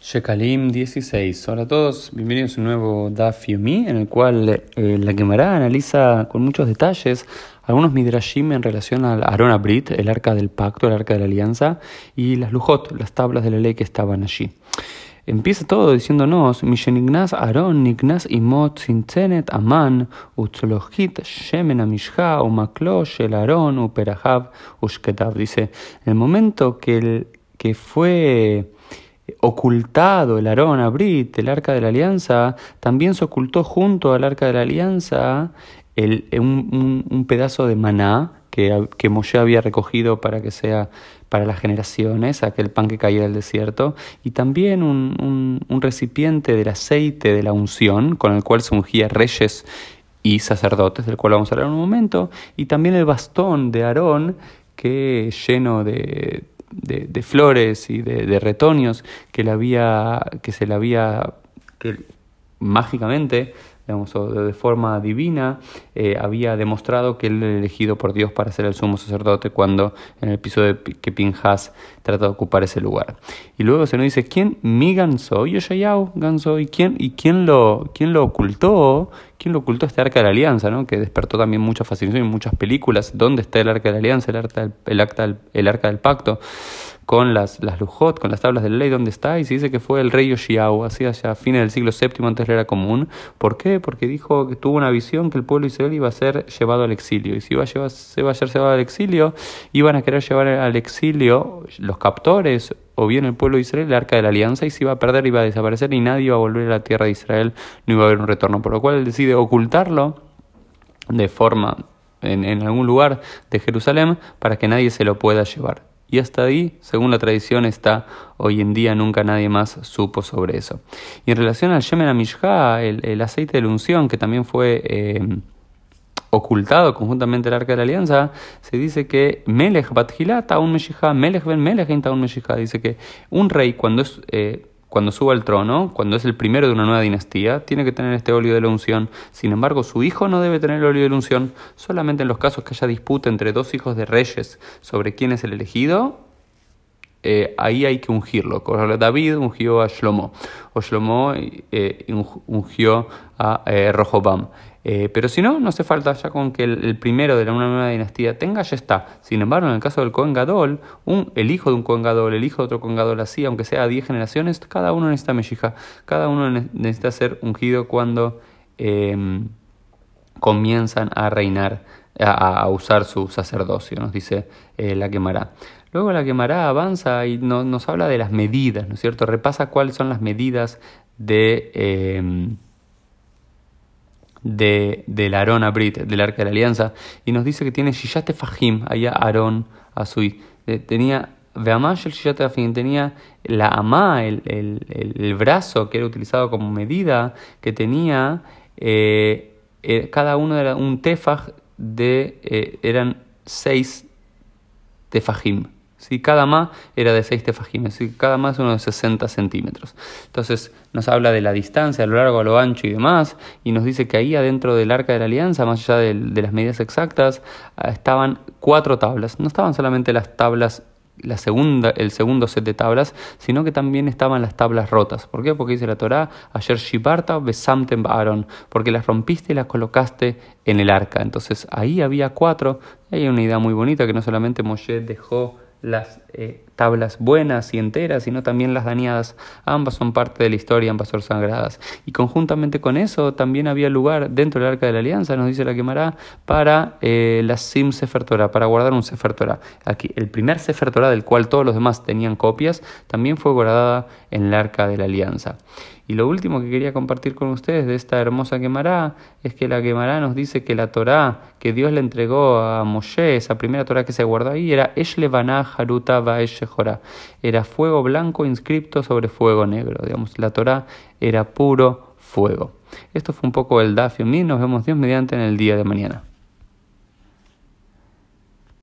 Shekalim 16. Hola a todos, bienvenidos a un nuevo Daf Yomi, en el cual eh, la Gemara analiza con muchos detalles algunos midrashim en relación al Aaron Abrit, el arca del pacto, el arca de la alianza, y las lujot, las tablas de la ley que estaban allí. Empieza todo diciéndonos, Mishenignas Aaron, Nignas Imot, Sintenet, Aman, Utzlohit, Shemen Amishha, Umaklosh, el Aaron, Uperahav, Ushketav. Dice, en el momento que, el, que fue ocultado el Aarón Abrit, el arca de la alianza, también se ocultó junto al arca de la alianza el, un, un, pedazo de maná que, que Moshe había recogido para que sea para las generaciones, aquel pan que caía del desierto, y también un, un, recipiente del aceite de la unción con el cual se ungía reyes y sacerdotes, del cual vamos a hablar en un momento, y también el bastón de Aarón que lleno de de, flores y de, retoños que, le había, que se le había, que mágicamente digamos, de forma divina, eh, había demostrado que él era elegido por Dios para ser el sumo sacerdote cuando en el episodio que Pinjas trata de ocupar ese lugar. Y luego se nos dice, ¿quién? Mi ganso, Yoshayahu ganso, ¿y quién, y quién, lo, quién lo ocultó? ¿Quién lo ocultó este arca de la alianza, ¿no? que despertó también mucha fascinación en muchas películas? ¿Dónde está el arca de la alianza, el arca, el, acta, el arca del pacto? Con las, las lujot, con las tablas de la ley, ¿dónde está? Y se dice que fue el rey Yoshiao, así hacia fines del siglo VII antes era común. ¿Por qué? Porque dijo que tuvo una visión que el pueblo de Israel iba a ser llevado al exilio. Y si iba a llevar, se iba a ser llevado al exilio, iban a querer llevar al exilio los captores o bien el pueblo de Israel el arca de la alianza y se iba a perder, iba a desaparecer y nadie iba a volver a la tierra de Israel, no iba a haber un retorno. Por lo cual él decide ocultarlo de forma en algún lugar de Jerusalén para que nadie se lo pueda llevar. Y hasta ahí, según la tradición, está hoy en día, nunca nadie más supo sobre eso. Y en relación al Shemen Amishha, el, el aceite de la unción, que también fue eh, ocultado conjuntamente el Arca de la Alianza, se dice que Melech Batjila Taun Meshija, Melech Ben Melech Taun dice que un rey cuando es... Eh, cuando suba al trono, cuando es el primero de una nueva dinastía, tiene que tener este óleo de la unción. Sin embargo, su hijo no debe tener el óleo de la unción solamente en los casos que haya disputa entre dos hijos de reyes sobre quién es el elegido. Eh, ahí hay que ungirlo. David ungió a Shlomo, o Shlomo eh, ungió a eh, Rohobam. Eh, pero si no, no hace falta ya con que el, primero de la, una nueva dinastía tenga, ya está. Sin embargo, en el caso del Cohen Gadol, el hijo de un Cohen Gadol, el hijo de otro Cohen Gadol, así, aunque sea 10 generaciones, cada uno necesita mejija, cada uno necesita ser ungido cuando em, comienzan a reinar, a, usar su sacerdocio, nos dice eh, la quemará. Luego la quemará avanza y nos habla de las medidas, ¿no es cierto? Repasa cuáles son las medidas de... Em, de, del Aarón Abrit, del Arca de la Alianza, y nos dice que tiene Shishate Fahim, allá Aarón Azui. Eh, tenía tenía la Amá, el, el, el, brazo que era utilizado como medida, que tenía eh, cada uno era un tefaj de, eran seis tefajim. ¿sí? Cada más era de 6 tefajimes, cada más uno de 60 centímetros. Entonces nos habla de la distancia a lo largo, a lo ancho y demás, y nos dice que ahí adentro del arca de la alianza, más allá de, las medidas exactas, ah, estaban cuatro tablas. No estaban solamente las tablas la segunda, el segundo set de tablas, sino que también estaban las tablas rotas. ¿Por qué? Porque dice la Torá, ayer Shibarta besamtem Aaron, porque las rompiste y las colocaste en el arca. Entonces ahí había cuatro, hay una idea muy bonita que no solamente Moshe dejó las eh, tablas buenas y enteras, sino también las dañadas. Ambas son parte de la historia, ambas son sagradas. Y conjuntamente con eso también había lugar dentro del arca de la alianza, nos dice la quemará, para eh, la Sim Sefer Torah, para guardar un Sefer Torah. Aquí, el primer Sefer Torah, del cual todos los demás tenían copias, también fue guardada en el arca de la alianza. Y lo último que quería compartir con ustedes de esta hermosa quemará es que la quemará nos dice que la Torá que Dios le entregó a Moshe, esa primera Torá que se guardó ahí, era Eshlevaná Haruta Vaeshehora. Era fuego blanco inscripto sobre fuego negro. Digamos, la Torá era puro fuego. Esto fue un poco el Dafio Nos vemos Dios mediante en el día de mañana.